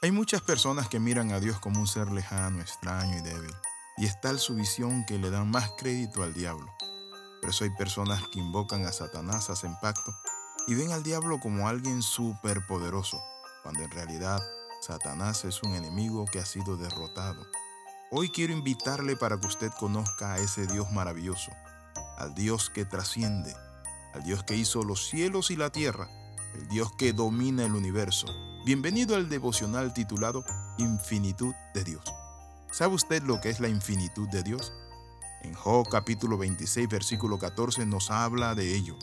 Hay muchas personas que miran a Dios como un ser lejano, extraño y débil, y es tal su visión que le dan más crédito al diablo. Por eso hay personas que invocan a Satanás, hacen pacto, y ven al diablo como alguien superpoderoso, cuando en realidad Satanás es un enemigo que ha sido derrotado. Hoy quiero invitarle para que usted conozca a ese Dios maravilloso, al Dios que trasciende, al Dios que hizo los cielos y la tierra, el Dios que domina el universo, Bienvenido al devocional titulado Infinitud de Dios. ¿Sabe usted lo que es la infinitud de Dios? En Job capítulo 26 versículo 14 nos habla de ello.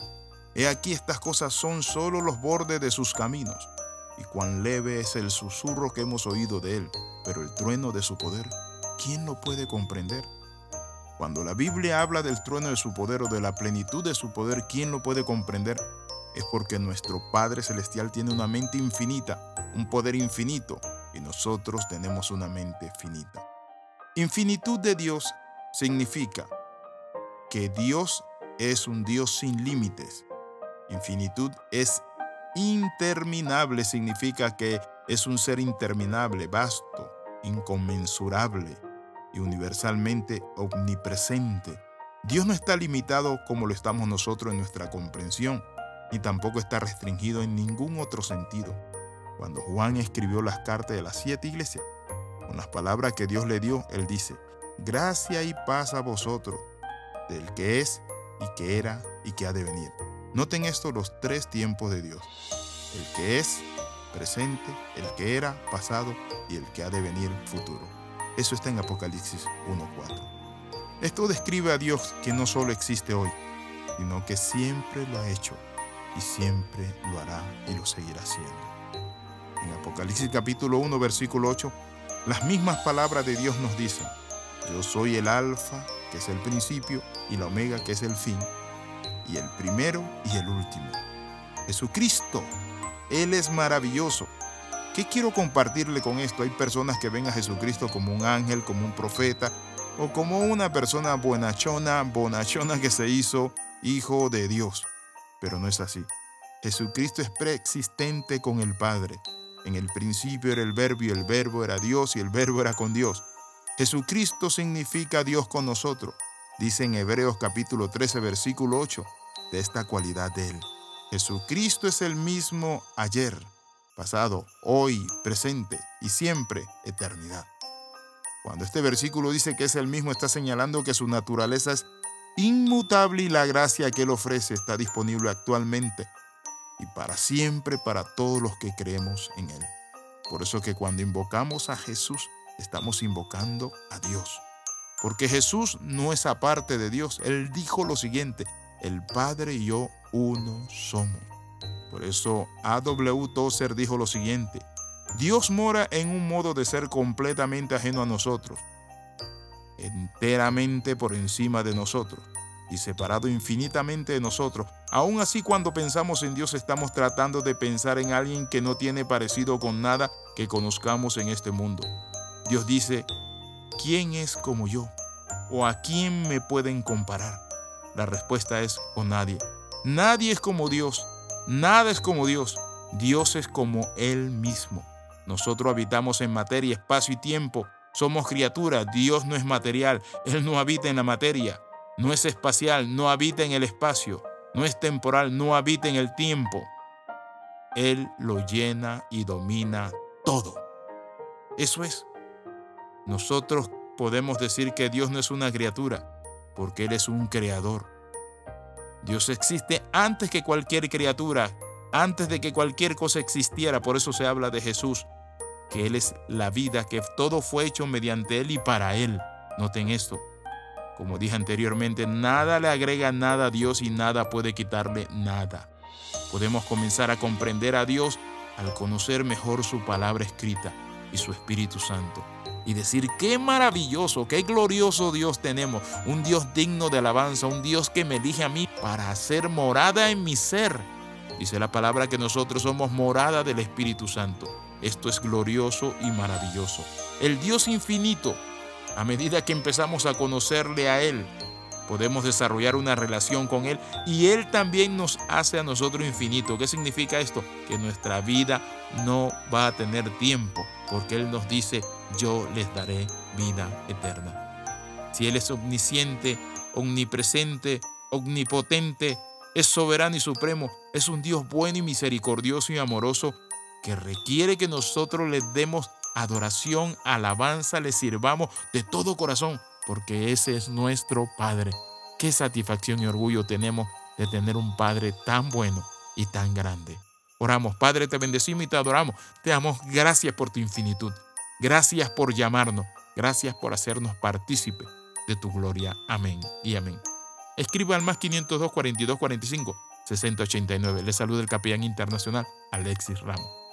He aquí estas cosas son solo los bordes de sus caminos, y cuán leve es el susurro que hemos oído de él, pero el trueno de su poder, ¿quién lo puede comprender? Cuando la Biblia habla del trueno de su poder o de la plenitud de su poder, ¿quién lo puede comprender? Es porque nuestro Padre Celestial tiene una mente infinita un poder infinito y nosotros tenemos una mente finita. Infinitud de Dios significa que Dios es un Dios sin límites. Infinitud es interminable, significa que es un ser interminable, vasto, inconmensurable y universalmente omnipresente. Dios no está limitado como lo estamos nosotros en nuestra comprensión, ni tampoco está restringido en ningún otro sentido. Cuando Juan escribió las cartas de las siete iglesias, con las palabras que Dios le dio, él dice, gracia y paz a vosotros, del que es y que era y que ha de venir. Noten esto los tres tiempos de Dios. El que es, presente, el que era, pasado y el que ha de venir, futuro. Eso está en Apocalipsis 1.4. Esto describe a Dios que no solo existe hoy, sino que siempre lo ha hecho y siempre lo hará y lo seguirá haciendo en Apocalipsis capítulo 1, versículo 8, las mismas palabras de Dios nos dicen, yo soy el alfa, que es el principio, y la omega, que es el fin, y el primero y el último. Jesucristo, Él es maravilloso. ¿Qué quiero compartirle con esto? Hay personas que ven a Jesucristo como un ángel, como un profeta, o como una persona buenachona, bonachona que se hizo hijo de Dios. Pero no es así. Jesucristo es preexistente con el Padre. En el principio era el verbo y el verbo era Dios y el verbo era con Dios. Jesucristo significa Dios con nosotros. Dice en Hebreos capítulo 13 versículo 8 de esta cualidad de Él. Jesucristo es el mismo ayer, pasado, hoy, presente y siempre eternidad. Cuando este versículo dice que es el mismo, está señalando que su naturaleza es inmutable y la gracia que Él ofrece está disponible actualmente y para siempre para todos los que creemos en Él. Por eso que cuando invocamos a Jesús, estamos invocando a Dios. Porque Jesús no es aparte de Dios. Él dijo lo siguiente, el Padre y yo uno somos. Por eso A.W. Tozer dijo lo siguiente, Dios mora en un modo de ser completamente ajeno a nosotros, enteramente por encima de nosotros y separado infinitamente de nosotros. Aún así, cuando pensamos en Dios, estamos tratando de pensar en alguien que no tiene parecido con nada que conozcamos en este mundo. Dios dice, ¿quién es como yo? ¿O a quién me pueden comparar? La respuesta es, o nadie. Nadie es como Dios. Nada es como Dios. Dios es como Él mismo. Nosotros habitamos en materia, espacio y tiempo. Somos criaturas. Dios no es material. Él no habita en la materia no es espacial, no habita en el espacio, no es temporal, no habita en el tiempo. Él lo llena y domina todo. Eso es. Nosotros podemos decir que Dios no es una criatura, porque Él es un creador. Dios existe antes que cualquier criatura, antes de que cualquier cosa existiera. Por eso se habla de Jesús, que Él es la vida, que todo fue hecho mediante Él y para Él. Noten esto. Como dije anteriormente, nada le agrega nada a Dios y nada puede quitarle nada. Podemos comenzar a comprender a Dios al conocer mejor su palabra escrita y su Espíritu Santo. Y decir, qué maravilloso, qué glorioso Dios tenemos. Un Dios digno de alabanza, un Dios que me elige a mí para hacer morada en mi ser. Dice la palabra que nosotros somos morada del Espíritu Santo. Esto es glorioso y maravilloso. El Dios infinito a medida que empezamos a conocerle a Él, podemos desarrollar una relación con Él y Él también nos hace a nosotros infinito. ¿Qué significa esto? Que nuestra vida no va a tener tiempo. porque Él nos dice, yo les daré vida eterna. Si Él es omnisciente, omnipresente, omnipotente, es soberano y supremo, es un Dios bueno y misericordioso y amoroso que requiere que nosotros le demos adoración, alabanza, le sirvamos de todo corazón, porque ese es nuestro Padre. Qué satisfacción y orgullo tenemos de tener un Padre tan bueno y tan grande. Oramos, Padre, te bendecimos y te adoramos. Te damos gracias por tu infinitud. Gracias por llamarnos. Gracias por hacernos partícipe de tu gloria. Amén y amén. Escriba al más 502 42 45 6089. Le saluda el capellán internacional Alexis Ramos.